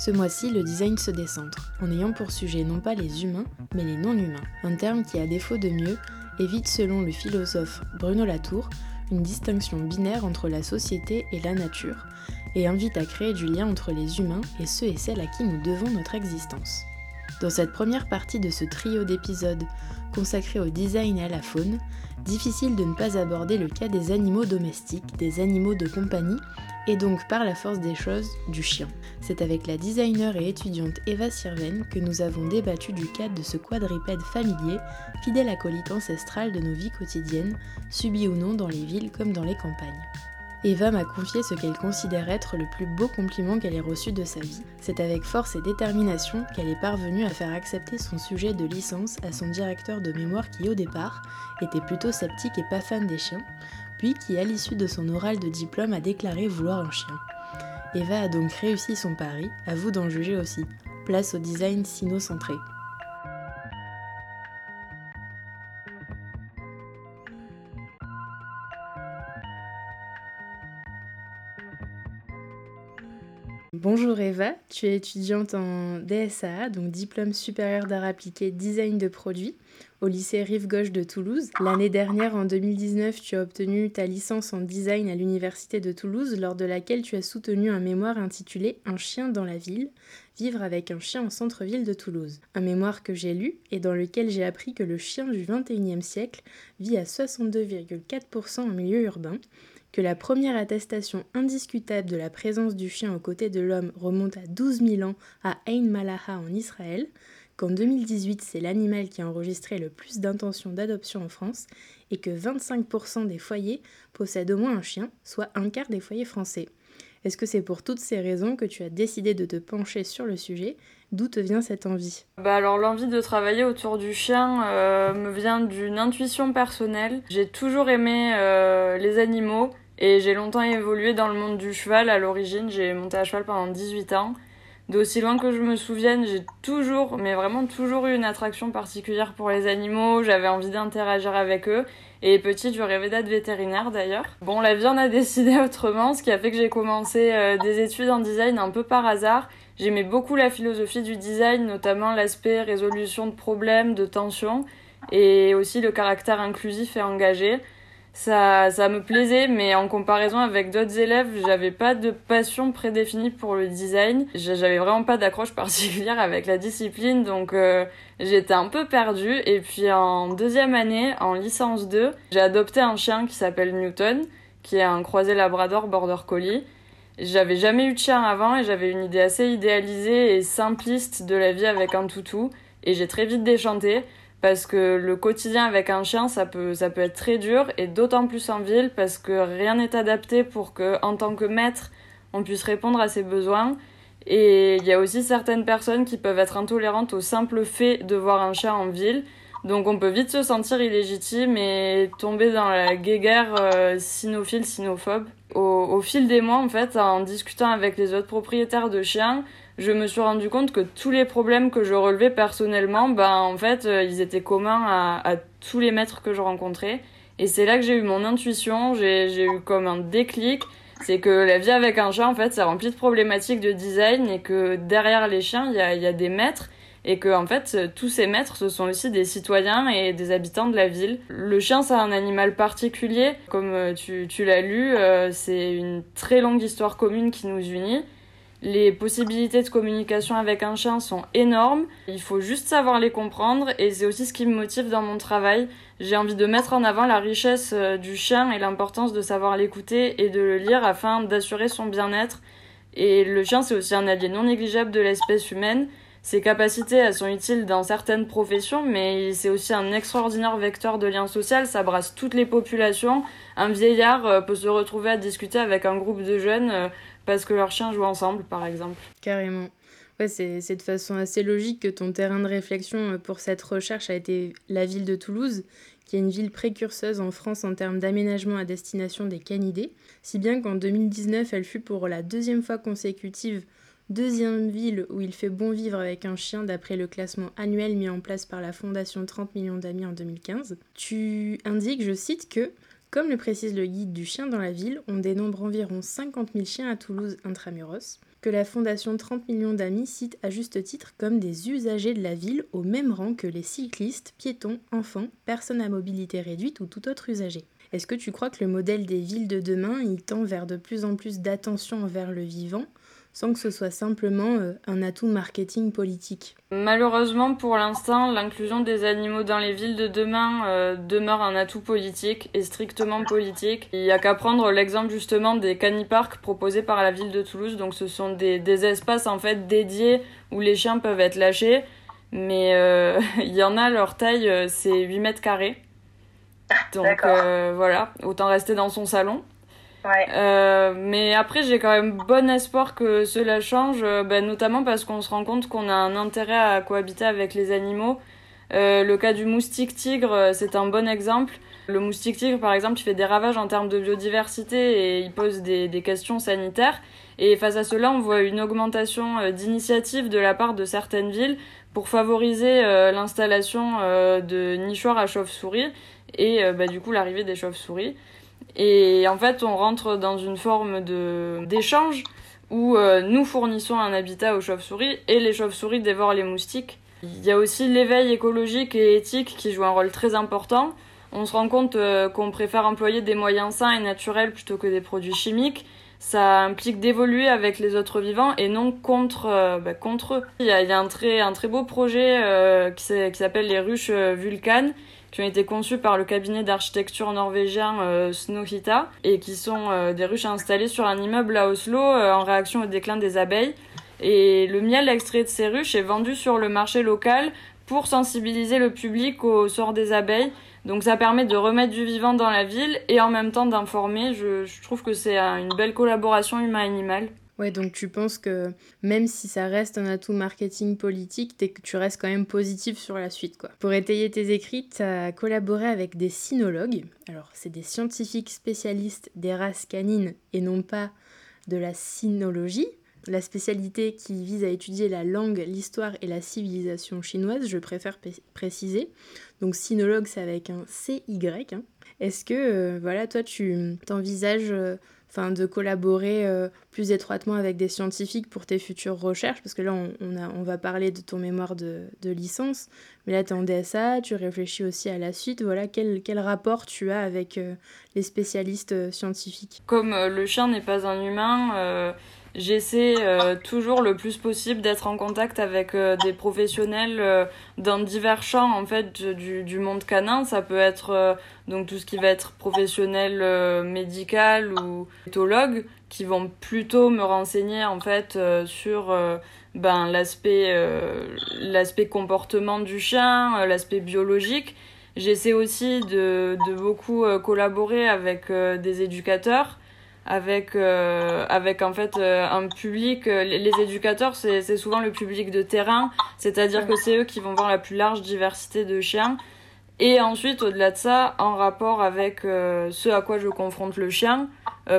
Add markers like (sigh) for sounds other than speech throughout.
Ce mois-ci, le design se décentre, en ayant pour sujet non pas les humains, mais les non-humains, un terme qui, à défaut de mieux, évite, selon le philosophe Bruno Latour, une distinction binaire entre la société et la nature, et invite à créer du lien entre les humains et ceux et celles à qui nous devons notre existence. Dans cette première partie de ce trio d'épisodes consacré au design et à la faune, difficile de ne pas aborder le cas des animaux domestiques, des animaux de compagnie, et donc par la force des choses, du chien. C'est avec la designer et étudiante Eva Sirven que nous avons débattu du cadre de ce quadripède familier, fidèle acolyte ancestral de nos vies quotidiennes, subi ou non dans les villes comme dans les campagnes. Eva m'a confié ce qu'elle considère être le plus beau compliment qu'elle ait reçu de sa vie. C'est avec force et détermination qu'elle est parvenue à faire accepter son sujet de licence à son directeur de mémoire qui au départ était plutôt sceptique et pas fan des chiens, qui à l'issue de son oral de diplôme a déclaré vouloir un chien. Eva a donc réussi son pari, à vous d'en juger aussi. Place au design sino-centré. Bonjour Eva, tu es étudiante en DSA, donc diplôme supérieur d'art appliqué design de produits, au lycée Rive Gauche de Toulouse. L'année dernière, en 2019, tu as obtenu ta licence en design à l'université de Toulouse, lors de laquelle tu as soutenu un mémoire intitulé Un chien dans la ville, vivre avec un chien en centre-ville de Toulouse. Un mémoire que j'ai lu et dans lequel j'ai appris que le chien du 21e siècle vit à 62,4% en milieu urbain que la première attestation indiscutable de la présence du chien aux côtés de l'homme remonte à 12 000 ans à Ain Malaha en Israël, qu'en 2018 c'est l'animal qui a enregistré le plus d'intentions d'adoption en France et que 25% des foyers possèdent au moins un chien, soit un quart des foyers français. Est-ce que c'est pour toutes ces raisons que tu as décidé de te pencher sur le sujet? D'où te vient cette envie? Bah alors l'envie de travailler autour du chien euh, me vient d'une intuition personnelle. J'ai toujours aimé euh, les animaux et j'ai longtemps évolué dans le monde du cheval. À l'origine, j'ai monté à cheval pendant 18 ans. D'aussi loin que je me souvienne, j'ai toujours, mais vraiment toujours eu une attraction particulière pour les animaux. J'avais envie d'interagir avec eux. Et petite, je rêvais d'être vétérinaire d'ailleurs. Bon, la vie en a (laughs) décidé autrement, ce qui a fait que j'ai commencé euh, des études en design un peu par hasard. J'aimais beaucoup la philosophie du design, notamment l'aspect résolution de problèmes, de tensions, et aussi le caractère inclusif et engagé ça, ça me plaisait, mais en comparaison avec d'autres élèves, j'avais pas de passion prédéfinie pour le design. J'avais vraiment pas d'accroche (laughs) particulière avec la discipline, donc euh, j'étais un peu perdue. Et puis en deuxième année, en licence 2, j'ai adopté un chien qui s'appelle Newton, qui est un croisé labrador border collie. J'avais jamais eu de chien avant et j'avais une idée assez idéalisée et simpliste de la vie avec un toutou. Et j'ai très vite déchanté parce que le quotidien avec un chien ça peut ça peut être très dur et d'autant plus en ville parce que rien n'est adapté pour que en tant que maître on puisse répondre à ses besoins et il y a aussi certaines personnes qui peuvent être intolérantes au simple fait de voir un chien en ville donc on peut vite se sentir illégitime et tomber dans la guéguerre euh, cynophile sinophobe au, fil des mois en fait en discutant avec les autres propriétaires de chiens je me suis rendu compte que tous les problèmes que je relevais personnellement, ben en fait, euh, ils étaient communs à, tous les maîtres que je rencontrais. Et c'est là que j'ai eu mon intuition, j'ai eu comme un déclic. C'est que la vie avec un chien, en fait, c'est rempli de problématiques de design et que derrière les chiens, il y a des maîtres et que en fait tous ces maîtres ce sont aussi des citoyens et des habitants de la ville. Le chien c'est un animal particulier, comme euh, tu, tu l'as lu, euh, c'est une très longue histoire commune qui nous unit les possibilités de communication avec un chien sont énormes. Il faut juste savoir les comprendre et c'est aussi ce qui me motive dans mon travail. J'ai envie de mettre en avant la richesse euh, du chien et l'importance de savoir l'écouter et de le lire afin d'assurer son bien-être. Et le chien, c'est aussi un allié non négligeable de l'espèce humaine. Ses capacités, elles sont utiles dans certaines professions, mais c'est aussi un extraordinaire vecteur de lien social. Ça brasse toutes les populations. Un vieillard euh, peut se retrouver à discuter avec un groupe de jeunes euh, parce que leurs chiens jouent ensemble, par exemple. Carrément. Ouais, c'est de façon assez logique que ton terrain de réflexion pour cette recherche a été la ville de Toulouse, qui est une ville précurseuse en France en termes d'aménagement à destination des canidés, si bien qu'en 2019, elle fut pour la deuxième fois consécutive deuxième ville où il fait bon vivre avec un chien d'après le classement annuel mis en place par la Fondation 30 millions d'amis en 2015. Tu indiques, je cite, que, comme le précise le guide du chien dans la ville, on dénombre environ 50 000 chiens à Toulouse intramuros, que la Fondation 30 millions d'amis cite à juste titre comme des usagers de la ville au même rang que les cyclistes, piétons, enfants, personnes à mobilité réduite ou tout autre usager. Est-ce que tu crois que le modèle des villes de demain y tend vers de plus en plus d'attention envers le vivant? Sans que ce soit simplement euh, un atout marketing politique. Malheureusement, pour l'instant, l'inclusion des animaux dans les villes de demain euh, demeure un atout politique et strictement politique. Il n'y a qu'à prendre l'exemple justement des caniparks proposés par la ville de Toulouse. Donc, ce sont des, des espaces en fait dédiés où les chiens peuvent être lâchés. Mais euh, (laughs) il y en a, leur taille, c'est 8 mètres carrés. Donc voilà, autant rester dans son salon. Euh, mais après, j'ai quand même bon espoir que cela change, euh, ben, notamment parce qu'on se rend compte qu'on a un intérêt à cohabiter avec les animaux. Euh, le cas du moustique tigre, c'est un bon exemple. Le moustique tigre, par exemple, il fait des ravages en termes de biodiversité et il pose des, des questions sanitaires. Et face à cela, on voit une augmentation d'initiatives de la part de certaines villes pour favoriser l'installation de nichoirs à chauves-souris et bah, du coup l'arrivée des chauves-souris. Et en fait, on rentre dans une forme d'échange où euh, nous fournissons un habitat aux chauves-souris et les chauves-souris dévorent les moustiques. Il y a aussi l'éveil écologique et éthique qui joue un rôle très important. On se rend compte euh, qu'on préfère employer des moyens sains et naturels plutôt que des produits chimiques. Ça implique d'évoluer avec les autres vivants et non contre, euh, bah, contre eux. Il y a, un, très, un très beau projet qui s'appelle les ruches Vulcan qui ont été conçus par le cabinet d'architecture norvégien euh, Snøhetta et qui sont euh, des ruches installées sur un immeuble à Oslo euh, en réaction au déclin des abeilles. Et le miel extrait de ces ruches est vendu sur le marché local pour sensibiliser le public au sort des abeilles. Donc ça permet de remettre du vivant dans la ville et en même temps d'informer. Je, je trouve que c'est une belle collaboration humain-animal. Ouais, donc tu penses que même si ça reste un atout marketing politique, que tu restes quand même positif sur la suite. Quoi. Pour étayer tes écrits, tu as collaboré avec des cynologues. Alors, c'est des scientifiques spécialistes des races canines et non pas de la cynologie, la spécialité qui vise à étudier la langue, l'histoire et la civilisation chinoise, je préfère préciser. Donc cynologue, c'est avec un CY. Hein. Est-ce que, euh, voilà, toi, tu t'envisages... Euh, enfin de collaborer euh, plus étroitement avec des scientifiques pour tes futures recherches, parce que là on, a, on va parler de ton mémoire de, de licence, mais là tu es en DSA, tu réfléchis aussi à la suite, voilà quel, quel rapport tu as avec euh, les spécialistes euh, scientifiques? Comme le chien n'est pas un humain, J'essaie euh, toujours le plus possible d'être en contact avec euh, des professionnels euh, dans divers champs en fait du, du monde canin. Ça peut être donc tout ce qui va être professionnel médical ou éthologue qui vont plutôt me renseigner en fait sur ben l'aspect l'aspect comportement du chien, l'aspect biologique. J'essaie aussi de, de beaucoup collaborer avec des éducateurs avec euh, avec en fait euh, un public euh, les éducateurs c'est c'est souvent le public de terrain c'est-à-dire que c'est eux qui vont voir la plus large diversité de chiens. Et ensuite au-delà de ça en rapport avec ce à quoi je confronte le chien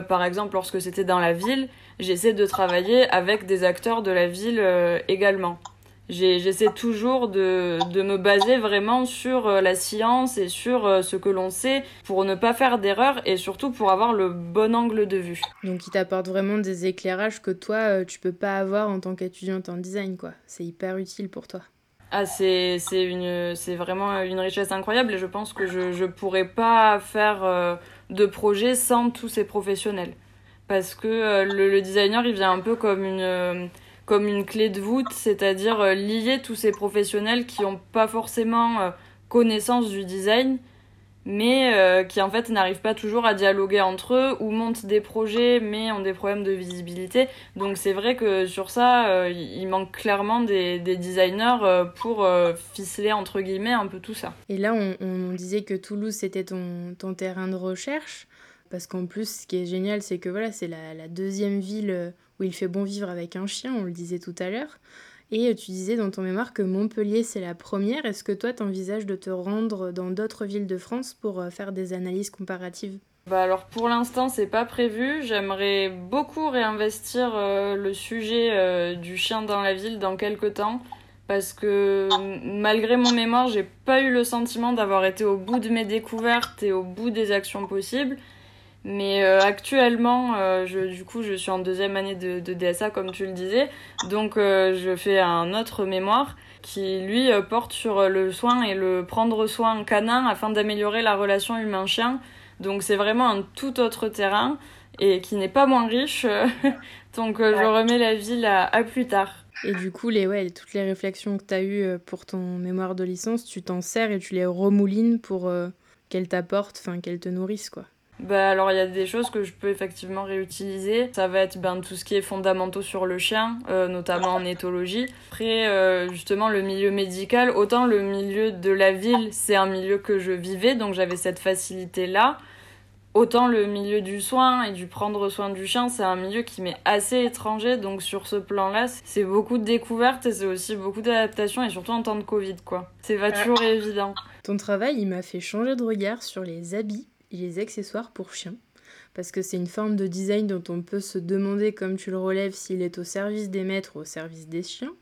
par exemple lorsque c'était dans la ville j'essaie de travailler avec des acteurs de la ville également j'essaie toujours de, de, me baser vraiment sur euh, la science et sur euh, ce que l'on sait pour ne pas faire d'erreurs et surtout pour avoir le bon angle de vue. Donc il t'apporte vraiment des éclairages que toi euh, tu peux pas avoir en tant qu'étudiante en design quoi. C'est hyper utile pour toi. Ah c'est c'est une c'est vraiment une richesse incroyable et je pense que je je pourrais pas faire de projet sans tous ces professionnels parce que le, le, designer il vient un peu comme une comme une clé de voûte, c'est-à-dire euh, lier tous ces professionnels qui n'ont pas forcément euh, connaissance du design, mais euh, qui en fait n'arrivent pas toujours à dialoguer entre eux ou montent des projets mais ont des problèmes de visibilité. Donc c'est vrai que sur ça, il manque clairement des, des designers pour ficeler entre guillemets un peu tout ça. Et là, on, disait que Toulouse c'était ton, terrain de recherche. Parce qu'en plus, ce qui est génial, c'est que voilà, c'est la, deuxième ville où il fait bon vivre avec un chien, on le disait tout à l'heure. Et tu disais dans ton mémoire que Montpellier, c'est la première. Est-ce que toi, tu envisages de te rendre dans d'autres villes de France pour faire des analyses comparatives? Bah alors pour l'instant c'est pas prévu. J'aimerais beaucoup réinvestir le sujet du chien dans la ville dans quelques temps parce que malgré mon mémoire, j'ai pas eu le sentiment d'avoir été au bout de mes découvertes et au bout des actions possibles. Mais euh, actuellement, euh, je, du coup, je suis en deuxième année de, de DSA, comme tu le disais. Donc, euh, je fais un autre mémoire qui, lui, porte sur le soin et le prendre soin canin afin d'améliorer la relation humain-chien. Donc, c'est vraiment un tout autre terrain et qui n'est pas moins riche. (laughs) Donc, je remets la ville à, à plus tard. Et du coup, les, ouais, toutes les réflexions que tu as eues pour ton mémoire de licence, tu t'en sers et tu les remoulines pour qu'elles t'apportent, enfin qu'elles te nourrissent, quoi. Bah alors il y a des choses que je peux effectivement réutiliser. Ça va être ben, tout ce qui est fondamentaux sur le chien, euh, notamment en éthologie. Après justement le milieu médical, autant le milieu de la ville c'est un milieu que je vivais donc j'avais cette facilité là. Autant le milieu du soin et du prendre soin du chien, c'est un milieu qui m'est assez étranger, donc sur ce plan-là, c'est beaucoup de découvertes et c'est aussi beaucoup d'adaptation et surtout en temps de Covid, quoi. C'est pas toujours évident. Ton travail, il m'a fait changer de regard sur les habits les accessoires pour chiens. Parce que c'est une forme de design dont on peut se demander, comme tu le relèves, s'il est au service des maîtres ou au service des chiens.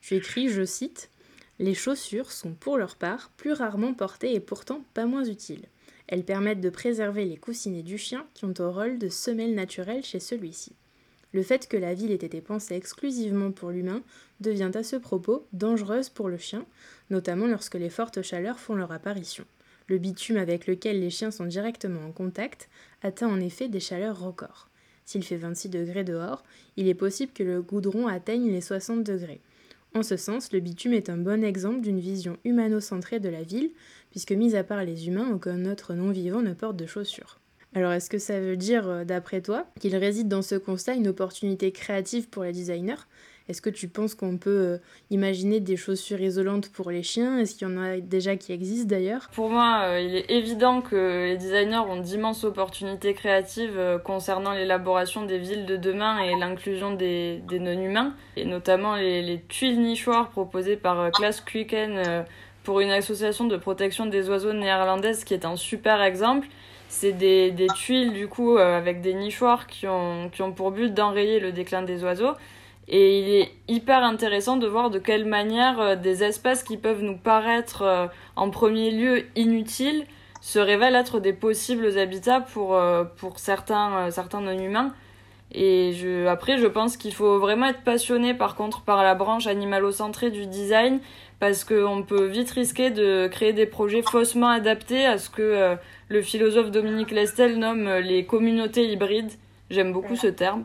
Tu écris, je cite, Les chaussures sont pour leur part plus rarement portées et pourtant pas moins utiles. Elles permettent de préserver les coussinets du chien qui ont au rôle de semelle naturelle chez celui-ci. Le fait que la ville ait été pensée exclusivement pour l'humain devient à ce propos dangereuse pour le chien, notamment lorsque les fortes chaleurs font leur apparition. Le bitume avec lequel les chiens sont directement en contact atteint en effet des chaleurs records. S'il fait 26 degrés dehors, il est possible que le goudron atteigne les 60 degrés. En ce sens, le bitume est un bon exemple d'une vision humano-centrée de la ville, puisque mis à part les humains, aucun autre non-vivant ne porte de chaussures. Alors est-ce que ça veut dire, euh, d'après toi, qu'il réside dans ce constat une opportunité créative pour les designers? Est-ce que tu penses qu'on peut euh, imaginer des chaussures isolantes pour les chiens? Est-ce qu'il y en a déjà qui existent d'ailleurs? Pour moi, euh, il est évident que les designers ont d'immenses opportunités créatives euh, concernant l'élaboration des villes de demain et l'inclusion des, non-humains, et notamment les, tuiles nichoirs proposées par Klaas Kuiken pour une association de protection des oiseaux néerlandaise qui est un super exemple. C'est des, tuiles du coup avec des nichoirs qui ont pour but d'enrayer le déclin des oiseaux. Et il est hyper intéressant de voir de quelle manière euh, des espaces qui peuvent nous paraître euh, en premier lieu inutiles se révèlent être des possibles habitats pour, euh, pour certains, certains non-humains. Et je, après, je pense qu'il faut vraiment être passionné par contre par la branche animalocentrée du design parce qu'on peut vite risquer de créer des projets faussement adaptés à ce que le philosophe Dominique Lestel nomme les communautés hybrides. J'aime beaucoup ce terme.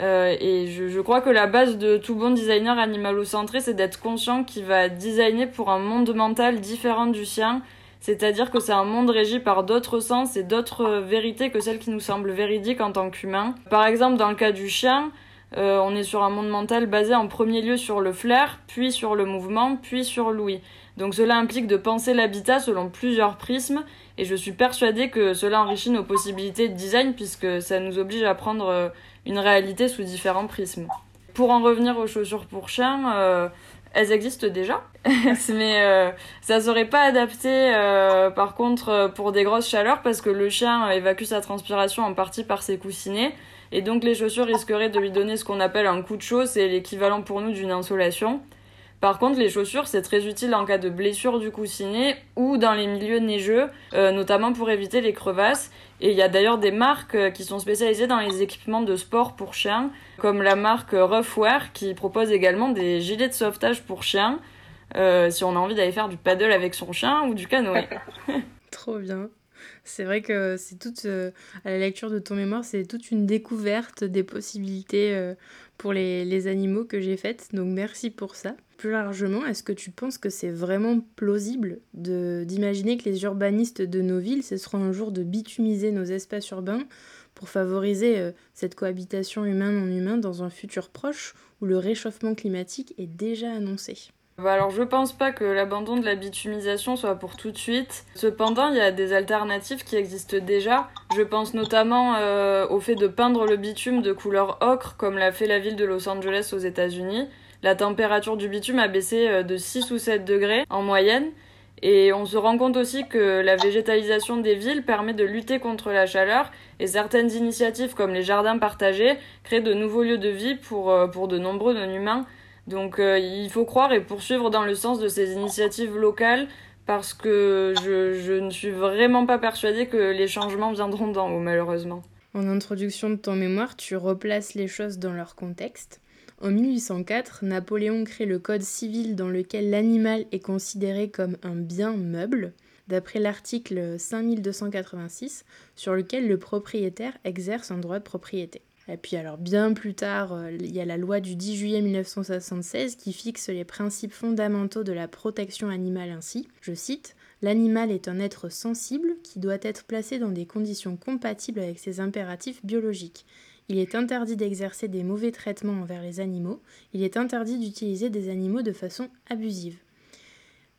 Euh, et je, crois que la base de tout bon designer animalocentré, c'est d'être conscient qu'il va designer pour un monde mental différent du sien. C'est-à-dire que c'est un monde régi par d'autres sens et d'autres vérités que celles qui nous semblent véridiques en tant qu'humains. Par exemple, dans le cas du chien, euh, on est sur un monde mental basé en premier lieu sur le flair, puis sur le mouvement, puis sur l'ouïe. Donc cela implique de penser l'habitat selon plusieurs prismes, et je suis persuadée que cela enrichit nos possibilités de design puisque ça nous oblige à prendre euh, une réalité sous différents prismes. Pour en revenir aux chaussures pour chiens, euh, elles existent déjà, (laughs) mais euh, ça serait pas adapté euh, par contre pour des grosses chaleurs parce que le chien évacue sa transpiration en partie par ses coussinets et donc les chaussures risqueraient de lui donner ce qu'on appelle un coup de chaud, c'est l'équivalent pour nous d'une insolation. Par contre, les chaussures, c'est très utile en cas de blessure du coussinet ou dans les milieux neigeux, euh, notamment pour éviter les crevasses. Et il y a d'ailleurs des marques euh, qui sont spécialisées dans les équipements de sport pour chiens, comme la marque Roughwear qui propose également des gilets de sauvetage pour chiens, euh, si on a envie d'aller faire du paddle avec son chien ou du canoë. (laughs) Trop bien. C'est vrai que c'est toute, à la lecture de ton mémoire, c'est toute une découverte des possibilités pour les, les animaux que j'ai faites. Donc merci pour ça. Plus largement, est-ce que tu penses que c'est vraiment plausible d'imaginer que les urbanistes de nos villes cesseront un jour de bitumiser nos espaces urbains pour favoriser euh, cette cohabitation humain-non-humain dans un futur proche où le réchauffement climatique est déjà annoncé? Bah alors je pense pas que l'abandon de la bitumisation soit pour tout de suite. Cependant, il y a des alternatives qui existent déjà. Je pense notamment euh, au fait de peindre le bitume de couleur ocre comme l'a fait la ville de Los Angeles aux États-Unis. La température du bitume a baissé de 6 ou 7 degrés en moyenne. Et on se rend compte aussi que la végétalisation des villes permet de lutter contre la chaleur et certaines initiatives comme les jardins partagés créent de nouveaux lieux de vie pour, pour de nombreux non-humains. Donc il faut croire et poursuivre dans le sens de ces initiatives locales parce que je, je, ne suis vraiment pas persuadée que les changements viendront d'en haut, malheureusement. En introduction de ton mémoire, tu replaces les choses dans leur contexte. En 1804, Napoléon crée le Code civil dans lequel l'animal est considéré comme un bien meuble, d'après l'article 5286, sur lequel le propriétaire exerce un droit de propriété. Et puis alors bien plus tard, euh, il y a la loi du 10 juillet 1976 qui fixe les principes fondamentaux de la protection animale ainsi, je cite, L'animal est un être sensible qui doit être placé dans des conditions compatibles avec ses impératifs biologiques. Il est interdit d'exercer des mauvais traitements envers les animaux, il est interdit d'utiliser des animaux de façon abusive.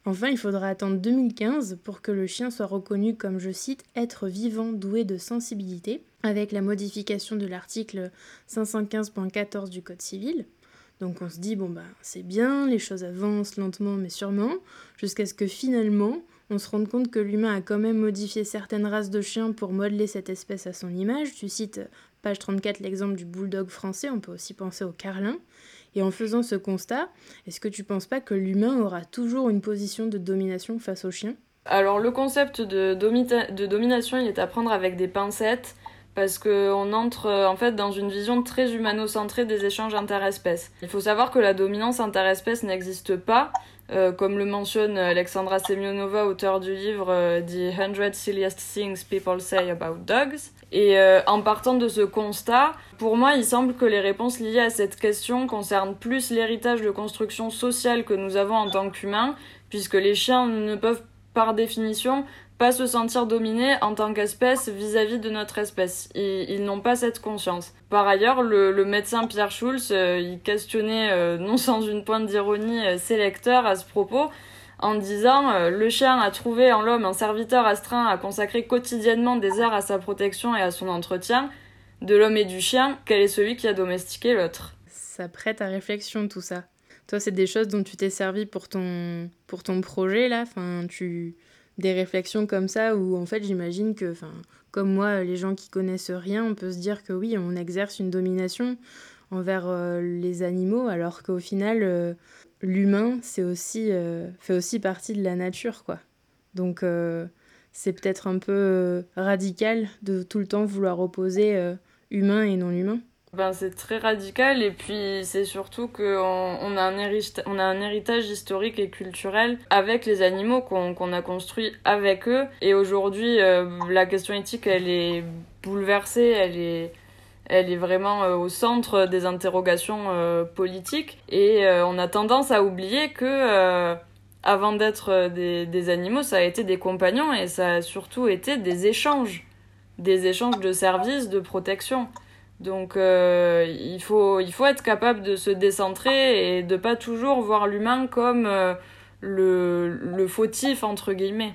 Enfin, il faudra attendre 2015 pour que le chien soit reconnu comme, je cite, être vivant doué de sensibilité, avec la modification de l'article 515.14 du Code civil. Donc on se dit, bon bah c'est bien, les choses avancent lentement mais sûrement, jusqu'à ce que finalement on se rende compte que l'humain a quand même modifié certaines races de chiens pour modeler cette espèce à son image. Tu cites page 34 l'exemple du bulldog français, on peut aussi penser au carlin. Et en faisant ce constat, est-ce que tu penses pas que l'humain aura toujours une position de domination face au chien? Alors le concept de, de domination, il est à prendre avec des pincettes parce qu'on entre euh, en fait dans une vision très humano-centrée des échanges interespèces. Il faut savoir que la dominance interespèce n'existe pas, euh, comme le mentionne Alexandra Semyonova, auteur du livre euh, The 100 Silliest Things People Say About Dogs. Et en partant de ce constat, pour moi, il semble que les réponses liées à cette question concernent plus l'héritage de construction sociale que nous avons en tant qu'humains, puisque les chiens ne peuvent par définition pas se sentir dominés en tant qu'espèce vis-à-vis de notre espèce. Ils, n'ont pas cette conscience. Par ailleurs, le, médecin Pierre Schulz, euh, il questionnait, euh, non sans une pointe d'ironie, euh, ses lecteurs à ce propos, en disant Le chien a trouvé en l'homme un serviteur astreint à consacrer quotidiennement des heures à sa protection et à son entretien. De l'homme et du chien, quel est celui qui a domestiqué l'autre? Ça prête à réflexion tout ça. Toi, c'est des choses dont tu t'es servi pour ton, pour ton projet là? Enfin, tu des réflexions comme ça où en fait j'imagine que, enfin, comme moi, les gens qui connaissent rien, on peut se dire que oui, on exerce une domination envers euh, les animaux, alors qu'au final, euh, l'humain, c'est aussi, euh, fait aussi partie de la nature, quoi. Donc c'est peut-être un peu radical de tout le temps vouloir opposer humain et non humain. Ben, c'est très radical et puis c'est surtout qu'on on a, un héritage historique et culturel avec les animaux qu'on a construit avec eux. Et aujourd'hui, euh, la question éthique, elle est bouleversée, elle est, elle est vraiment euh, au centre des interrogations euh, politiques. Et on a tendance à oublier que avant d'être des animaux, ça a été des compagnons et ça a surtout été des échanges. Des échanges de services, de protection. Donc euh, il, faut, il faut être capable de se décentrer et de pas toujours voir l'humain comme euh, le, le fautif, entre guillemets,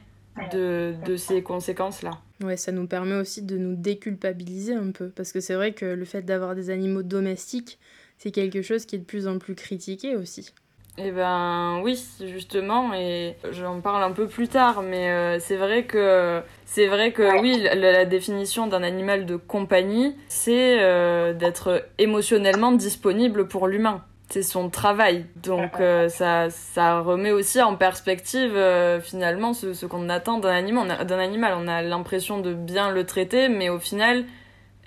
de, de ces conséquences-là. Ouais, ça nous permet aussi de nous déculpabiliser un peu, parce que c'est vrai que le fait d'avoir des animaux domestiques, c'est quelque chose qui est de plus en plus critiqué aussi. Eh ben oui, justement, et j'en parle un peu plus tard, mais euh, c'est vrai que c'est vrai que oui, la, définition d'un animal de compagnie, c'est euh, d'être émotionnellement disponible pour l'humain. C'est son travail, donc euh, ça ça remet aussi en perspective finalement ce, ce qu'on attend d'un animal. D'un animal, on a l'impression de bien le traiter, mais au final,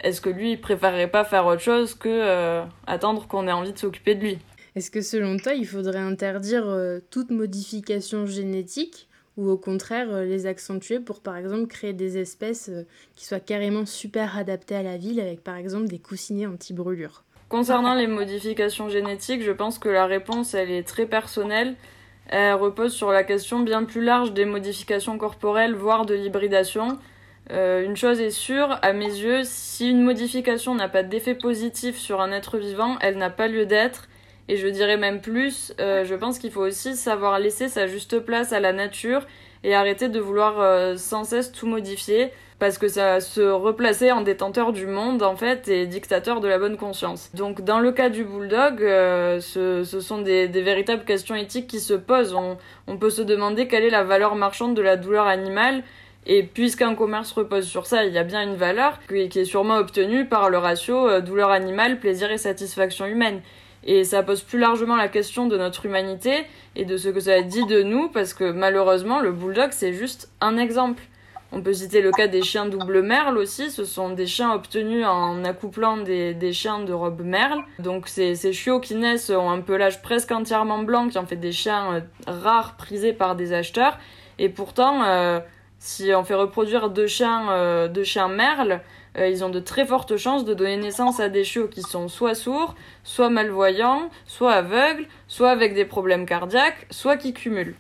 est-ce que lui il préférerait pas faire autre chose que attendre qu'on ait envie de s'occuper de lui? Est-ce que selon toi, il faudrait interdire euh, toute modification génétique ou au contraire euh, les accentuer pour par exemple créer des espèces euh, qui soient carrément super adaptées à la ville avec par exemple des coussinets anti-brûlure? Concernant les modifications génétiques, je pense que la réponse elle est très personnelle. Elle repose sur la question bien plus large des modifications corporelles, voire de l'hybridation. une chose est sûre, à mes yeux, si une modification n'a pas d'effet positif sur un être vivant, elle n'a pas lieu d'être et je dirais même plus, euh, je pense qu'il faut aussi savoir laisser sa juste place à la nature et arrêter de vouloir sans cesse tout modifier parce que ça se replaçait en détenteur du monde en fait et dictateur de la bonne conscience. Donc dans le cas du bulldog, euh, ce, sont des, véritables questions éthiques qui se posent. On, peut se demander quelle est la valeur marchande de la douleur animale. Et puisqu'un commerce repose sur ça, il y a bien une valeur qui, est sûrement obtenue par le ratio euh, douleur animale, plaisir et satisfaction humaine. Et ça pose plus largement la question de notre humanité et de ce que ça dit de nous, parce que malheureusement, le bulldog, c'est juste un exemple. On peut citer le cas des chiens double merle aussi. Ce sont des chiens obtenus en accouplant des, chiens de robe merle. Donc ces, ces chiots qui naissent ont un pelage presque entièrement blanc qui en fait des chiens euh, rares prisés par des acheteurs. Et pourtant, euh, si on fait reproduire deux chiens, euh, deux chiens merles, ils ont de très fortes chances de donner naissance à des chiots qui sont soit sourds, soit malvoyants, soit aveugles, soit avec des problèmes cardiaques, soit qui cumulent.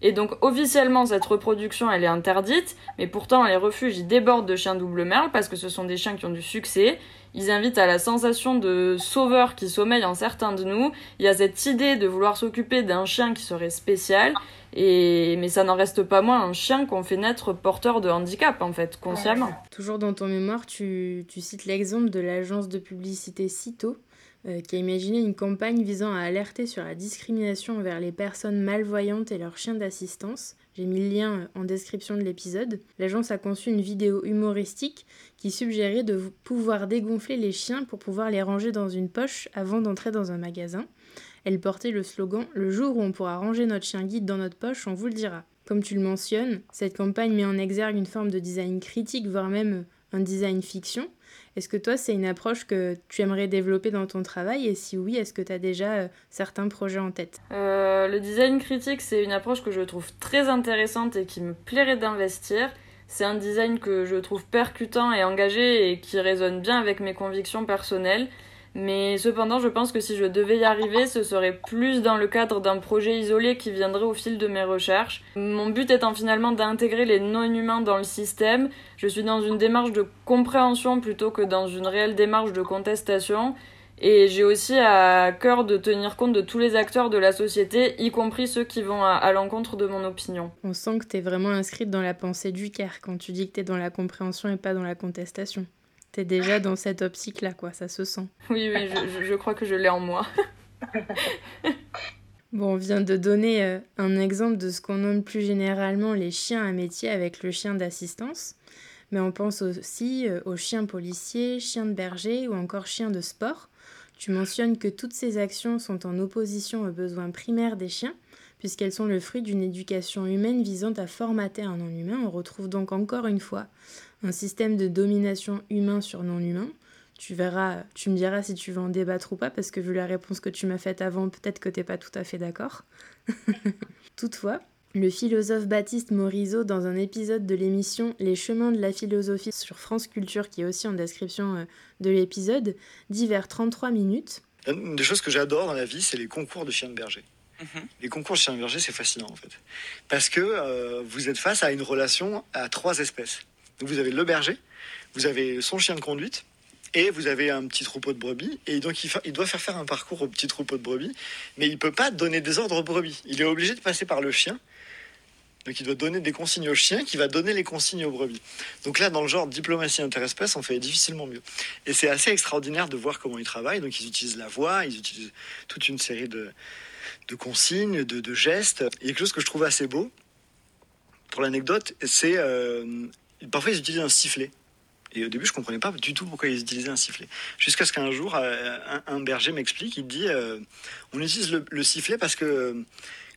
Et donc officiellement cette reproduction elle est interdite, mais pourtant les refuges débordent de chiens double merle parce que ce sont des chiens qui ont du succès. Ils invitent à la sensation de sauveur qui sommeille en certains de nous. Il y a cette idée de vouloir s'occuper d'un chien qui serait spécial, et mais ça n'en reste pas moins un chien qu'on fait naître porteur de handicap en fait consciemment. Toujours dans ton mémoire, tu, tu cites l'exemple de l'agence de publicité Cito euh, qui a imaginé une campagne visant à alerter sur la discrimination envers les personnes malvoyantes et leurs chiens d'assistance. J'ai mis le lien en description de l'épisode. L'agence a conçu une vidéo humoristique qui suggérait de pouvoir dégonfler les chiens pour pouvoir les ranger dans une poche avant d'entrer dans un magasin. Elle portait le slogan Le jour où on pourra ranger notre chien guide dans notre poche, on vous le dira. Comme tu le mentionnes, cette campagne met en exergue une forme de design critique, voire même un design fiction, est-ce que toi, c'est une approche que tu aimerais développer dans ton travail? Et si oui, est-ce que tu as déjà euh, certains projets en tête? Euh, Le design critique, c'est une approche que je trouve très intéressante et qui me plairait d'investir. C'est un design que je trouve percutant et engagé et qui résonne bien avec mes convictions personnelles. Mais cependant, je pense que si je devais y arriver, ce serait plus dans le cadre d'un projet isolé qui viendrait au fil de mes recherches. Mon but étant finalement d'intégrer les non-humains dans le système, je suis dans une démarche de compréhension plutôt que dans une réelle démarche de contestation. Et j'ai aussi à cœur de tenir compte de tous les acteurs de la société, y compris ceux qui vont à, l'encontre de mon opinion. On sent que tu es vraiment inscrite dans la pensée du CARE quand tu dis que tu es dans la compréhension et pas dans la contestation. T'es déjà dans cette optique-là, quoi, ça se sent. (laughs) Oui, oui, je, crois que je l'ai en moi. (laughs) bon, on vient de donner euh, un exemple de ce qu'on nomme plus généralement les chiens à métier avec le chien d'assistance. Mais on pense aussi euh, aux chiens policiers, chiens de berger ou encore chiens de sport. Tu mentionnes que toutes ces actions sont en opposition aux besoins primaires des chiens, puisqu'elles sont le fruit d'une éducation humaine visant à formater un non-humain. On retrouve donc encore une fois un système de domination humain sur non-humain. Tu verras, tu me diras si tu veux en débattre ou pas, parce que vu la réponse que tu m'as faite avant, peut-être que tu n'es pas tout à fait d'accord. (laughs) Toutefois, le philosophe Baptiste Morisot, dans un épisode de l'émission Les chemins de la philosophie sur France Culture, qui est aussi en description euh, de l'épisode, dit vers 33 minutes. Une des choses que j'adore dans la vie, c'est les concours de chiens de berger. Mhm. Les concours de chiens de berger, c'est fascinant en fait. Parce que euh, vous êtes face à une relation à trois espèces. Donc vous avez le berger, vous avez son chien de conduite, et vous avez un petit troupeau de brebis, et donc il, doit faire faire un parcours au petit troupeau de brebis, mais il peut pas donner des ordres aux brebis. Il est obligé de passer par le chien. Donc il doit donner des consignes au chien qui va donner les consignes aux brebis. Donc là, dans le genre diplomatie interespèce, on fait difficilement mieux. Et c'est assez extraordinaire de voir comment ils travaillent. Donc ils utilisent la voix, ils utilisent toute une série de, consignes, de, gestes. Il y a quelque chose que je trouve assez beau. Pour l'anecdote, c'est euh, parfois ils utilisent un sifflet. Et au début, je comprenais pas du tout pourquoi ils utilisaient un sifflet. Jusqu'à ce qu'un jour, euh, un, berger m'explique, il dit, euh, on utilise le, sifflet parce que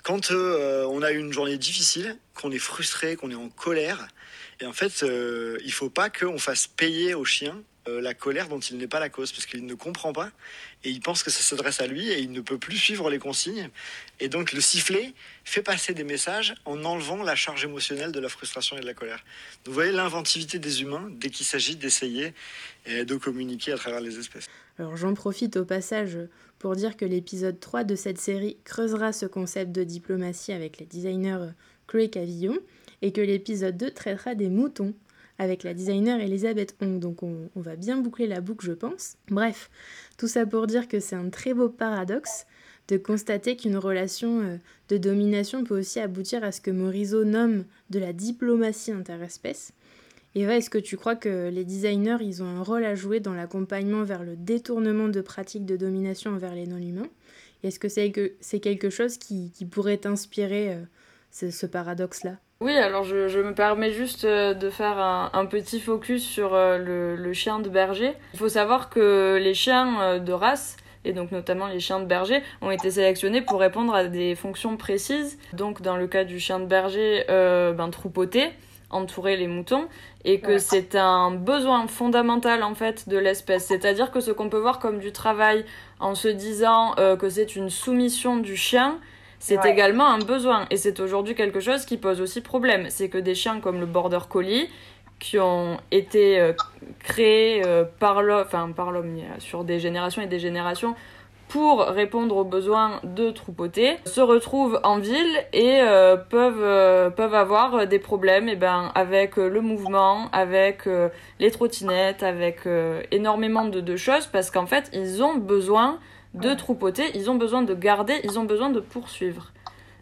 quand euh, on a une journée difficile, qu'on est frustré, qu'on est en colère, et en fait, il faut pas qu'on fasse payer au chien la colère dont il n'est pas la cause, parce qu'il ne comprend pas, et il pense que ça s'adresse à lui et il ne peut plus suivre les consignes. Et donc le sifflet fait passer des messages en enlevant la charge émotionnelle de la frustration et de la colère. vous voyez l'inventivité des humains dès qu'il s'agit d'essayer de communiquer à travers les espèces. Alors j'en profite au passage pour dire que l'épisode 3 de cette série creusera ce concept de diplomatie avec les designers Chloé Cavillon et que l'épisode 2 traitera des moutons avec la designer Elisabeth Hong. Donc on, va bien boucler la boucle, je pense. Bref, tout ça pour dire que c'est un très beau paradoxe de constater qu'une relation euh, de domination peut aussi aboutir à ce que Morisot nomme de la diplomatie interespèce. Eva, est-ce que tu crois que les designers, ils ont un rôle à jouer dans l'accompagnement vers le détournement de pratiques de domination envers les non-humains? Est-ce que c'est que, quelque chose qui, pourrait t'inspirer euh, ce, paradoxe-là? Oui, alors je, me permets juste euh, de faire un, petit focus sur euh, le, le, chien de berger. Il faut savoir que les chiens de race, et donc notamment les chiens de berger, ont été sélectionnés pour répondre à des fonctions précises. Donc dans le cas du chien de berger, ben, troupeauté, entourer les moutons et que c'est un besoin fondamental en fait de l'espèce. C'est-à-dire que ce qu'on peut voir comme du travail en se disant euh, que c'est une soumission du chien, c'est également un besoin et c'est aujourd'hui quelque chose qui pose aussi problème. C'est que des chiens comme le border collie qui ont été euh, créés euh, par l'homme, enfin par l'homme sur des générations et des générations pour répondre aux besoins de troupeauté se retrouvent en ville et euh, peuvent euh, peuvent avoir des problèmes et eh ben avec le mouvement, avec les trottinettes, avec énormément de, de, choses parce qu'en fait ils ont besoin de troupeauté, ils ont besoin de garder, ils ont besoin de poursuivre.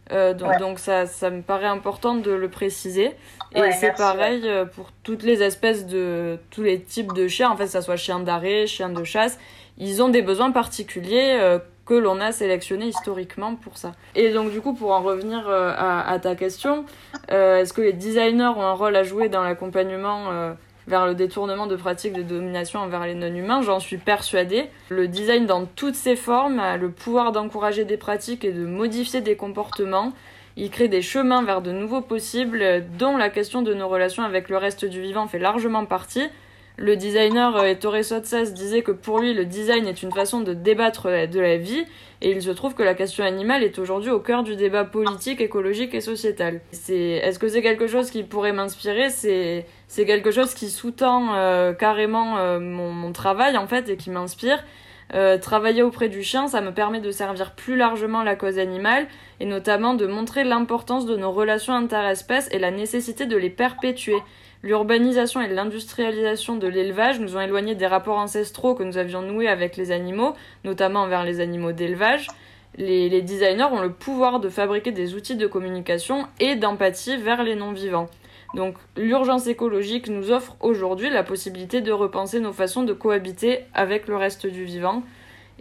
donc, donc ça, ça me paraît important de le préciser. Et c'est pareil pour toutes les espèces de tous les types de chiens, en fait, que ça soit chien d'arrêt, chien de chasse ils ont des besoins particuliers euh, que l'on a sélectionnés historiquement pour ça. Et donc du coup, pour en revenir euh, à, ta question, euh, est-ce que les designers ont un rôle à jouer dans l'accompagnement vers le détournement de pratiques de domination envers les non-humains J'en suis persuadée. Le design dans toutes ses formes a le pouvoir d'encourager des pratiques et de modifier des comportements. Il crée des chemins vers de nouveaux possibles, dont la question de nos relations avec le reste du vivant fait largement partie. Le designer euh, Ettore Sotsas disait que pour lui, le design est une façon de débattre euh, de la vie, et il se trouve que la question animale est aujourd'hui au cœur du débat politique, écologique et sociétal. C'est, est-ce que c'est quelque chose qui pourrait m'inspirer? C'est, c'est quelque chose qui sous-tend euh, carrément mon, mon, travail en fait et qui m'inspire. travailler auprès du chien, ça me permet de servir plus largement la cause animale et notamment de montrer l'importance de nos relations interespèces et la nécessité de les perpétuer. L'urbanisation et l'industrialisation de l'élevage nous ont éloignés des rapports ancestraux que nous avions noués avec les animaux, notamment envers les animaux d'élevage. Les, designers ont le pouvoir de fabriquer des outils de communication et d'empathie vers les non-vivants. Donc l'urgence écologique nous offre aujourd'hui la possibilité de repenser nos façons de cohabiter avec le reste du vivant.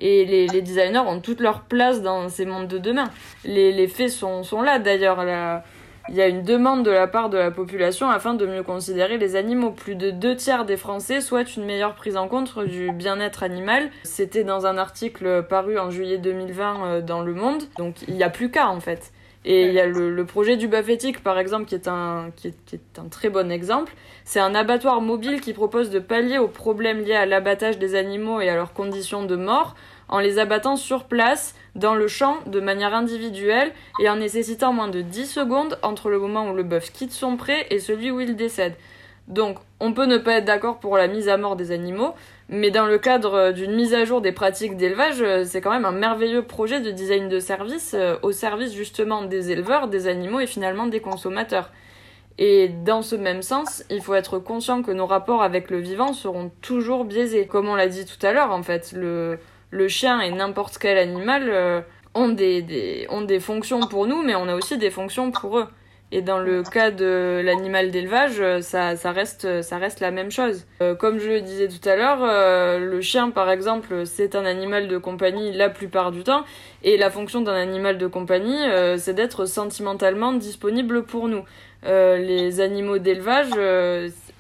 Et les, designers ont toute leur place dans ces mondes de demain. Les, faits sont, sont là d'ailleurs il y a une demande de la part de la population afin de mieux considérer les animaux. Plus de deux tiers des Français souhaitent une meilleure prise en compte du bien-être animal. C'était dans un article paru en juillet 2020 euh, dans Le Monde. Donc il n'y a plus qu'à en fait. Et il y a le, projet du éthique, par exemple, qui est un, qui est, un très bon exemple. C'est un abattoir mobile qui propose de pallier aux problèmes liés à l'abattage des animaux et à leurs conditions de mort en les abattant sur place, dans le champ, de manière individuelle et en nécessitant moins de 10 secondes entre le moment où le bœuf quitte son pré et celui où il décède. Donc, on peut ne pas être d'accord pour la mise à mort des animaux, mais dans le cadre d'une mise à jour des pratiques d'élevage, c'est quand même un merveilleux projet de design de service euh, au service justement des éleveurs, des animaux et finalement des consommateurs. Et dans ce même sens, il faut être conscient que nos rapports avec le vivant seront toujours biaisés. Comme on l'a dit tout à l'heure, en fait, le, le chien et n'importe quel animal euh, ont, des, ont des fonctions pour nous, mais on a aussi des fonctions pour eux. Et dans le cas de l'animal d'élevage, euh, ça, ça, reste, ça reste la même chose. Euh, comme je le disais tout à l'heure, le chien, par exemple, c'est un animal de compagnie la plupart du temps. Et la fonction d'un animal de compagnie, c'est d'être sentimentalement disponible pour nous. les animaux d'élevage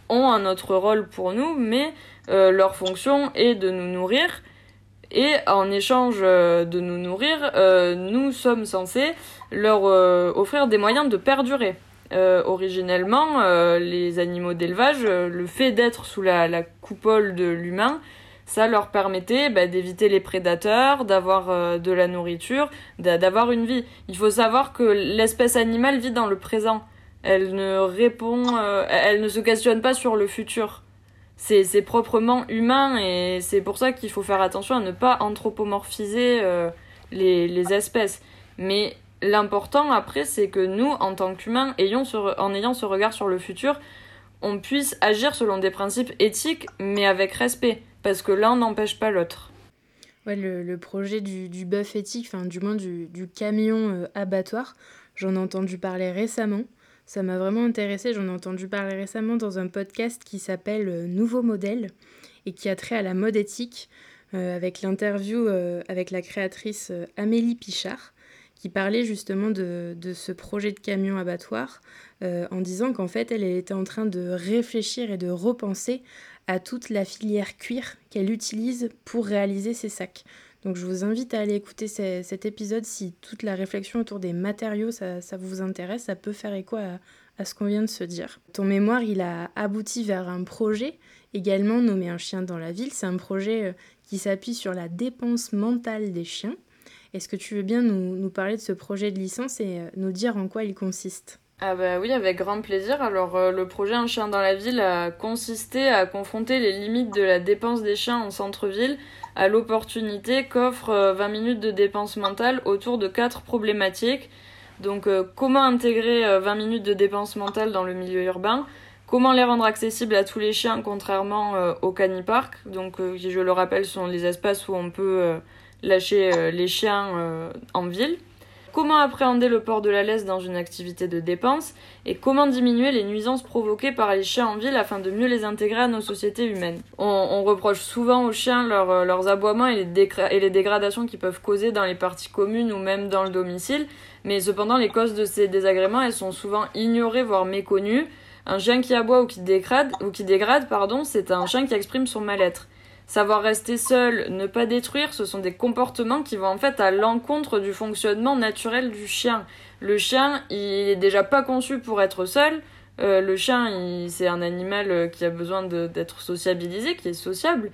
ont un autre rôle pour nous, mais leur fonction est de nous nourrir et en échange euh, de nous nourrir, euh, nous sommes censés leur euh, offrir des moyens de perdurer. originellement, les animaux d'élevage, le fait d'être sous la, coupole de l'humain, ça leur permettait bah, d'éviter les prédateurs, d'avoir de la nourriture, d'avoir une vie. Il faut savoir que l'espèce animale vit dans le présent. Elle ne répond, elle ne se questionne pas sur le futur c'est proprement humain et c'est pour ça qu'il faut faire attention à ne pas anthropomorphiser euh, les, espèces. Mais l'important après, c'est que nous, en tant qu'humains, en ayant ce regard sur le futur, on puisse agir selon des principes éthiques, mais avec respect, parce que l'un n'empêche pas l'autre. Ouais, le, projet du, du bœuf éthique, enfin du moins du, camion euh, abattoir, j'en ai entendu parler récemment. Ça m'a vraiment intéressé. J'en ai entendu parler récemment dans un podcast qui s'appelle euh, Nouveau Modèle et qui a trait à la mode éthique euh, avec l'interview avec la créatrice Amélie Pichard qui parlait justement de, ce projet de camion abattoir en disant qu'en fait elle était en train de réfléchir et de repenser à toute la filière cuir qu'elle utilise pour réaliser ses sacs. Donc je vous invite à aller écouter cet épisode si toute la réflexion autour des matériaux, ça, vous intéresse, ça peut faire écho à, ce qu'on vient de se dire. Ton mémoire, il a abouti vers un projet également nommé Un chien dans la ville. C'est un projet euh, qui s'appuie sur la dépense mentale des chiens. Est-ce que tu veux bien nous, parler de ce projet de licence et euh, nous dire en quoi il consiste? Ah bah oui, avec grand plaisir. Alors euh, le projet Un chien dans la ville a consisté à confronter les limites de la dépense des chiens en centre-ville à l'opportunité qu'offre 20 euh, minutes de dépense mentale autour de quatre problématiques. Donc euh, comment intégrer 20 minutes de dépense mentale dans le milieu urbain? Comment les rendre accessibles à tous les chiens contrairement au canipark Donc qui je le rappelle sont les espaces où on peut lâcher les chiens en ville comment appréhender le port de la laisse dans une activité de dépense et comment diminuer les nuisances provoquées par les chiens en ville afin de mieux les intégrer à nos sociétés humaines? On, reproche souvent aux chiens euh, leurs aboiements et les, et les dégradations qu'ils peuvent causer dans les parties communes ou même dans le domicile, mais cependant les causes de ces désagréments elles sont souvent ignorées voire méconnues. Un chien qui aboie ou qui dégrade, ou qui dégrade pardon, c'est un chien qui exprime son mal-être. Savoir rester seul, ne pas détruire, ce sont des comportements qui vont en fait à l'encontre du fonctionnement naturel du chien. Le chien, il est déjà pas conçu pour être seul. Euh, le chien, c'est un animal euh, qui a besoin d'être sociabilisé, qui est sociable.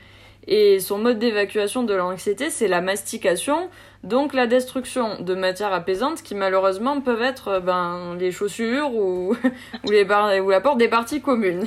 Et son mode d'évacuation de l'anxiété, c'est la mastication, donc la destruction de matières apaisantes qui malheureusement peuvent être euh, ben, les chaussures ou, (laughs) ou, les ou la porte des parties communes.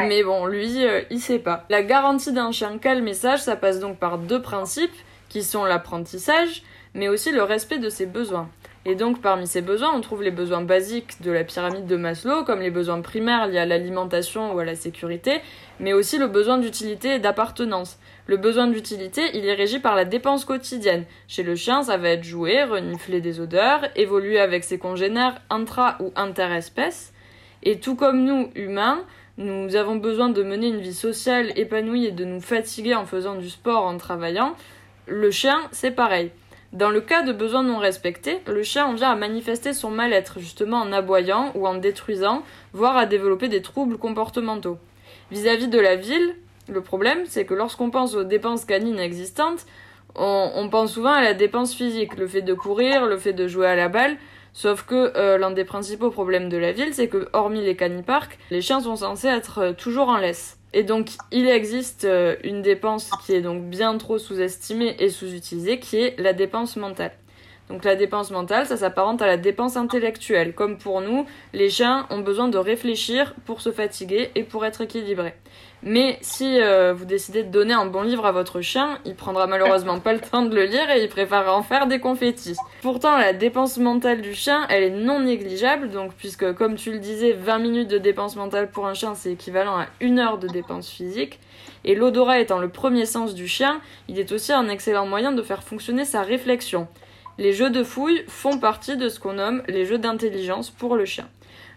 Mais bon, lui, euh, il sait pas. La garantie d'un chien calme et sage, ça passe donc par deux principes, qui sont l'apprentissage, mais aussi le respect de ses besoins. Et donc parmi ces besoins, on trouve les besoins basiques de la pyramide de Maslow, comme les besoins primaires liés à l'alimentation ou à la sécurité, mais aussi le besoin d'utilité et d'appartenance. Le besoin d'utilité, il est régi par la dépense quotidienne. Chez le chien, ça va être jouer, renifler des odeurs, évoluer avec ses congénères intra ou interespèces. Et tout comme nous, humains, nous avons besoin de mener une vie sociale épanouie et de nous fatiguer en faisant du sport, en travaillant. Le chien, c'est pareil. Dans le cas de besoins non respectés, le chien en vient à manifester son mal-être, justement en aboyant ou en détruisant, voire à développer des troubles comportementaux. Vis-à-vis de la ville, le problème, c'est que lorsqu'on pense aux dépenses canines existantes, on, pense souvent à la dépense physique, le fait de courir, le fait de jouer à la balle, Sauf que euh, l'un des principaux problèmes de la ville, c'est que hormis les caniparks, les chiens sont censés être euh, toujours en laisse. Et donc il existe euh, une dépense qui est donc bien trop sous-estimée et sous-utilisée, qui est la dépense mentale. Donc la dépense mentale, ça s'apparente à la dépense intellectuelle. Comme pour nous, les chiens ont besoin de réfléchir pour se fatiguer et pour être équilibrés. Mais si euh, vous décidez de donner un bon livre à votre chien, il prendra malheureusement pas le temps de le lire et il préférera en faire des confettis. Pourtant, la dépense mentale du chien, elle est non négligeable, donc puisque comme tu le disais, 20 minutes de dépense mentale pour un chien, c'est équivalent à une heure de dépense physique. Et l'odorat étant le premier sens du chien, il est aussi un excellent moyen de faire fonctionner sa réflexion. Les jeux de fouille font partie de ce qu'on nomme les jeux d'intelligence pour le chien.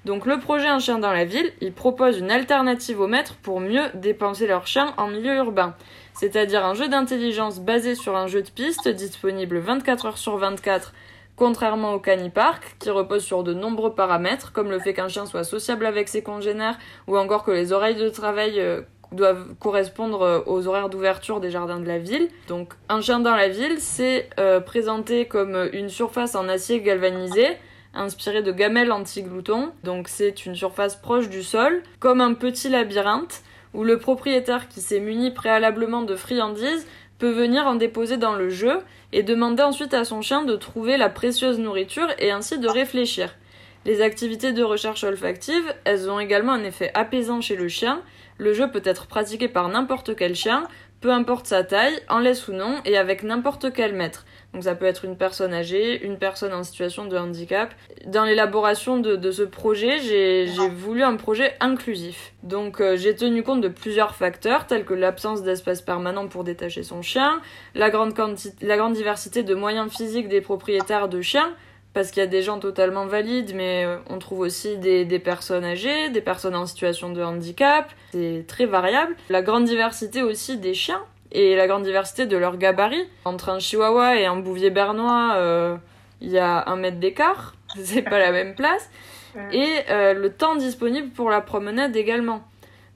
Donc le projet Un chien dans la ville, il propose une alternative aux maîtres pour mieux dépenser leur chien en milieu urbain. C'est-à-dire un jeu d'intelligence basé sur un jeu de piste disponible 24 heures sur 24 contrairement au canipark, qui repose sur de nombreux paramètres, comme le fait qu'un chien soit sociable avec ses congénères, ou encore que les oreilles de travail euh, doivent correspondre euh, aux horaires d'ouverture des jardins de la ville. Donc un chien dans la ville, c'est euh, présenté comme une surface en acier galvanisé, inspirée de gamelles anti-gloutons. Donc c'est une surface proche du sol, comme un petit labyrinthe, où le propriétaire qui s'est muni préalablement de friandises peut venir en déposer dans le jeu et demander ensuite à son chien de trouver la précieuse nourriture et ainsi de réfléchir. Les activités de recherche olfactive, elles ont également un effet apaisant chez le chien. Le jeu peut être pratiqué par n'importe quel chien, peu importe sa taille, en laisse ou non, et avec n'importe quel maître. Donc ça peut être une personne âgée, une personne en situation de handicap. Dans l'élaboration de, ce projet, j'ai voulu un projet inclusif. Donc euh, j'ai tenu compte de plusieurs facteurs tels que l'absence d'espace permanent pour détacher son chien, la grande, la grande diversité de moyens physiques des propriétaires de chiens, parce qu'il y a des gens totalement valides, mais euh, on trouve aussi des, des, personnes âgées, des personnes en situation de handicap, c'est très variable. La grande diversité aussi des chiens, et la grande diversité de leur gabarit. Entre un chihuahua et un bouvier bernois, euh, il y a un mètre d'écart, (laughs) c'est pas la même place. Et euh, le temps disponible pour la promenade également.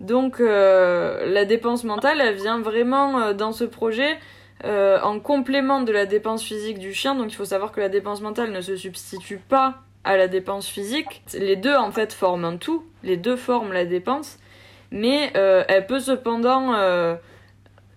Donc euh, la dépense mentale, elle vient vraiment dans ce projet en complément de la dépense physique du chien. Donc il faut savoir que la dépense mentale ne se substitue pas à la dépense physique. Les deux en fait forment un tout, les deux forment la dépense, mais elle peut cependant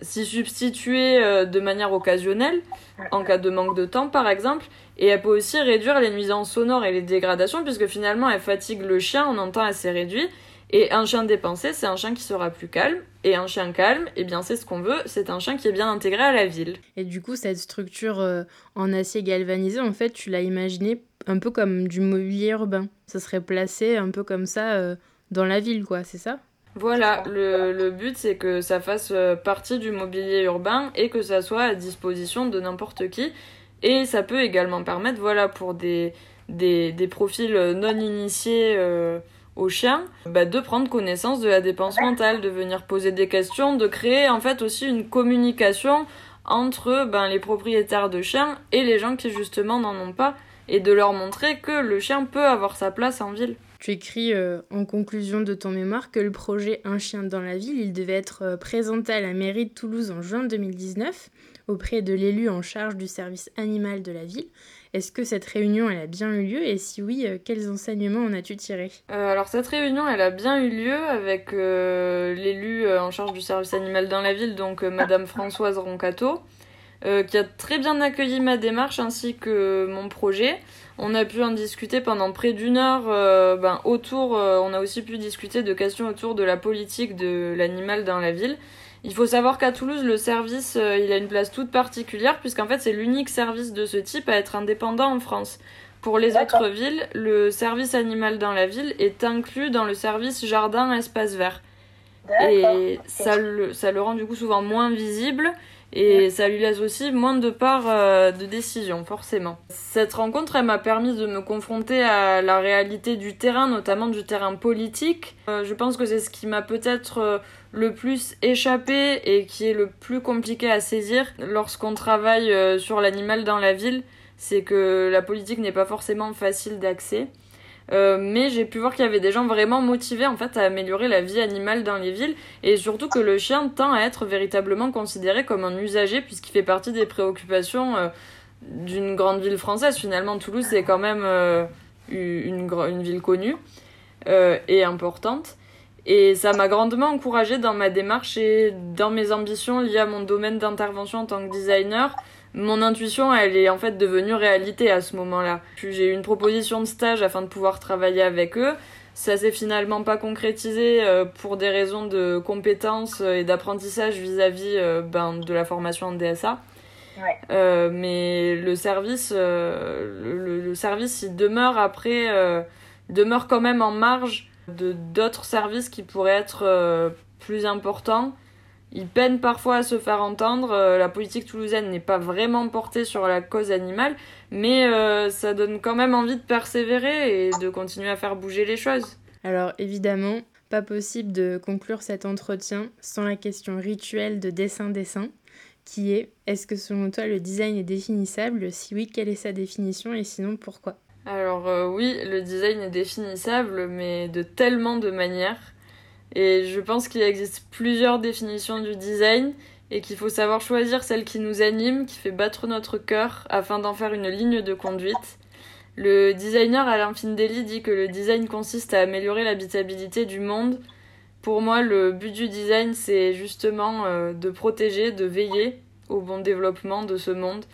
s'y substituer euh, de manière occasionnelle, en cas de manque de temps par exemple, et elle peut aussi réduire les nuisances sonores et les dégradations, puisque finalement elle fatigue le chien en temps assez réduit, et un chien dépensé, c'est un chien qui sera plus calme, et un chien calme, eh bien c'est ce qu'on veut, c'est un chien qui est bien intégré à la ville. Et du coup, cette structure euh, en acier galvanisé, en fait, tu l'as imaginé un peu comme du mobilier urbain. Ça serait placé un peu comme ça euh, dans la ville, quoi, c'est ça? Voilà, le, le but c'est que ça fasse euh, partie du mobilier urbain et que ça soit à disposition de n'importe qui. Et ça peut également permettre, voilà, pour des, des, des profils non initiés euh, aux chiens, bah, de prendre connaissance de la dépense mentale, de venir poser des questions, de créer en fait aussi une communication entre ben, les propriétaires de chiens et les gens qui justement n'en ont pas, et de leur montrer que le chien peut avoir sa place en ville. Tu écris euh, en conclusion de ton mémoire que le projet Un chien dans la ville, il devait être euh, présenté à la mairie de Toulouse en juin 2019 auprès de l'élu en charge du service animal de la ville. Est-ce que cette réunion elle a bien eu lieu? Et si oui, euh, quels enseignements en as-tu tiré? Alors cette réunion elle a bien eu lieu avec l'élu en charge du service animal dans la ville, donc Madame (laughs) Françoise Roncato, qui a très bien accueilli ma démarche ainsi que mon projet. On a pu en discuter pendant près d'une heure. Euh, ben, autour, euh, on a aussi pu discuter de questions autour de la politique de l'animal dans la ville. Il faut savoir qu'à Toulouse, le service, euh, il a une place toute particulière puisqu'en fait, c'est l'unique service de ce type à être indépendant en France. Pour les autres villes, le service animal dans la ville est inclus dans le service jardin espace vert. Et ça le, ça le rend du coup souvent moins visible et ça lui laisse aussi moins de part euh, de décision, forcément. Cette rencontre, elle m'a permis de me confronter à la réalité du terrain, notamment du terrain politique. Euh, je pense que c'est ce qui m'a peut-être le plus échappé et qui est le plus compliqué à saisir lorsqu'on travaille sur l'animal dans la ville. C'est que la politique n'est pas forcément facile d'accès. Euh, mais j'ai pu voir qu'il y avait des gens vraiment motivés en fait à améliorer la vie animale dans les villes et surtout que le chien tend à être véritablement considéré comme un usager puisqu'il fait partie des préoccupations euh, d'une grande ville française. Finalement, Toulouse c'est quand même euh, une, une, ville connue et importante. Et ça m'a grandement encouragée dans ma démarche et dans mes ambitions liées à mon domaine d'intervention en tant que designer mon intuition, elle est en fait devenue réalité à ce moment-là. J'ai eu une proposition de stage afin de pouvoir travailler avec eux. Ça s'est finalement pas concrétisé euh, pour des raisons de compétences et d'apprentissage vis-à-vis euh, ben, de la formation en DSA. Euh, mais le service, le, service, il demeure après, demeure quand même en marge de d'autres services qui pourraient être plus importants il peine parfois à se faire entendre. Euh, la politique toulousaine n'est pas vraiment portée sur la cause animale, mais euh, ça donne quand même envie de persévérer et de continuer à faire bouger les choses. Alors évidemment, pas possible de conclure cet entretien sans la question rituelle de dessin-dessin, qui est est-ce que selon toi le design est définissable? Si oui, quelle est sa définition? Et sinon pourquoi? Alors euh, oui, le design est définissable, mais de tellement de manières. Et je pense qu'il existe plusieurs définitions du design et qu'il faut savoir choisir celle qui nous anime, qui fait battre notre cœur afin d'en faire une ligne de conduite. Le designer Alain Findeli dit que le design consiste à améliorer l'habitabilité du monde. Pour moi, le but du design, c'est justement euh, de protéger, de veiller au bon développement de ce monde.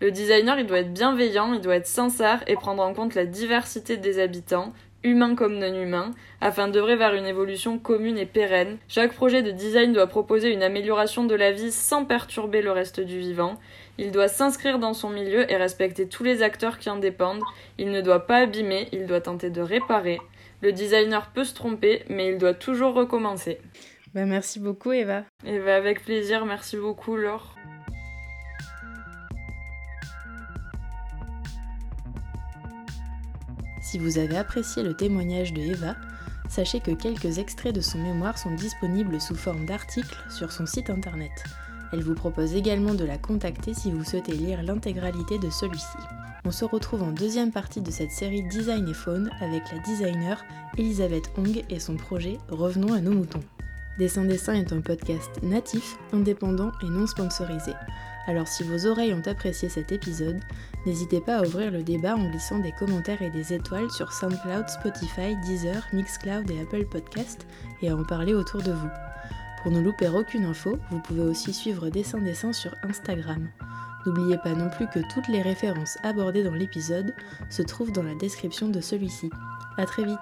Le designer, il doit être bienveillant, il doit être sincère et prendre en compte la diversité des habitants, humains comme non humains, afin d'œuvrer vers une évolution commune et pérenne. Chaque projet de design doit proposer une amélioration de la vie sans perturber le reste du vivant. Il doit s'inscrire dans son milieu et respecter tous les acteurs qui en dépendent. Il ne doit pas abîmer, il doit tenter de réparer. Le designer peut se tromper, mais il doit toujours recommencer. Bah, merci beaucoup Eva. Eva, avec plaisir, merci beaucoup Laure. Si vous avez apprécié le témoignage de Eva, sachez que quelques extraits de son mémoire sont disponibles sous forme d'articles sur son site internet. Elle vous propose également de la contacter si vous souhaitez lire l'intégralité de celui-ci. On se retrouve en deuxième partie de cette série Design et Faune avec la designer Elisabeth Hong et son projet Revenons à nos moutons. Dessin Dessin est un podcast natif, indépendant et non sponsorisé. Alors si vos oreilles ont apprécié cet épisode, n'hésitez pas à ouvrir le débat en glissant des commentaires et des étoiles sur SoundCloud, Spotify, Deezer, Mixcloud et Apple Podcast et à en parler autour de vous. Pour ne louper aucune info, vous pouvez aussi suivre Dessin Dessin sur Instagram. N'oubliez pas non plus que toutes les références abordées dans l'épisode se trouvent dans la description de celui-ci. A très vite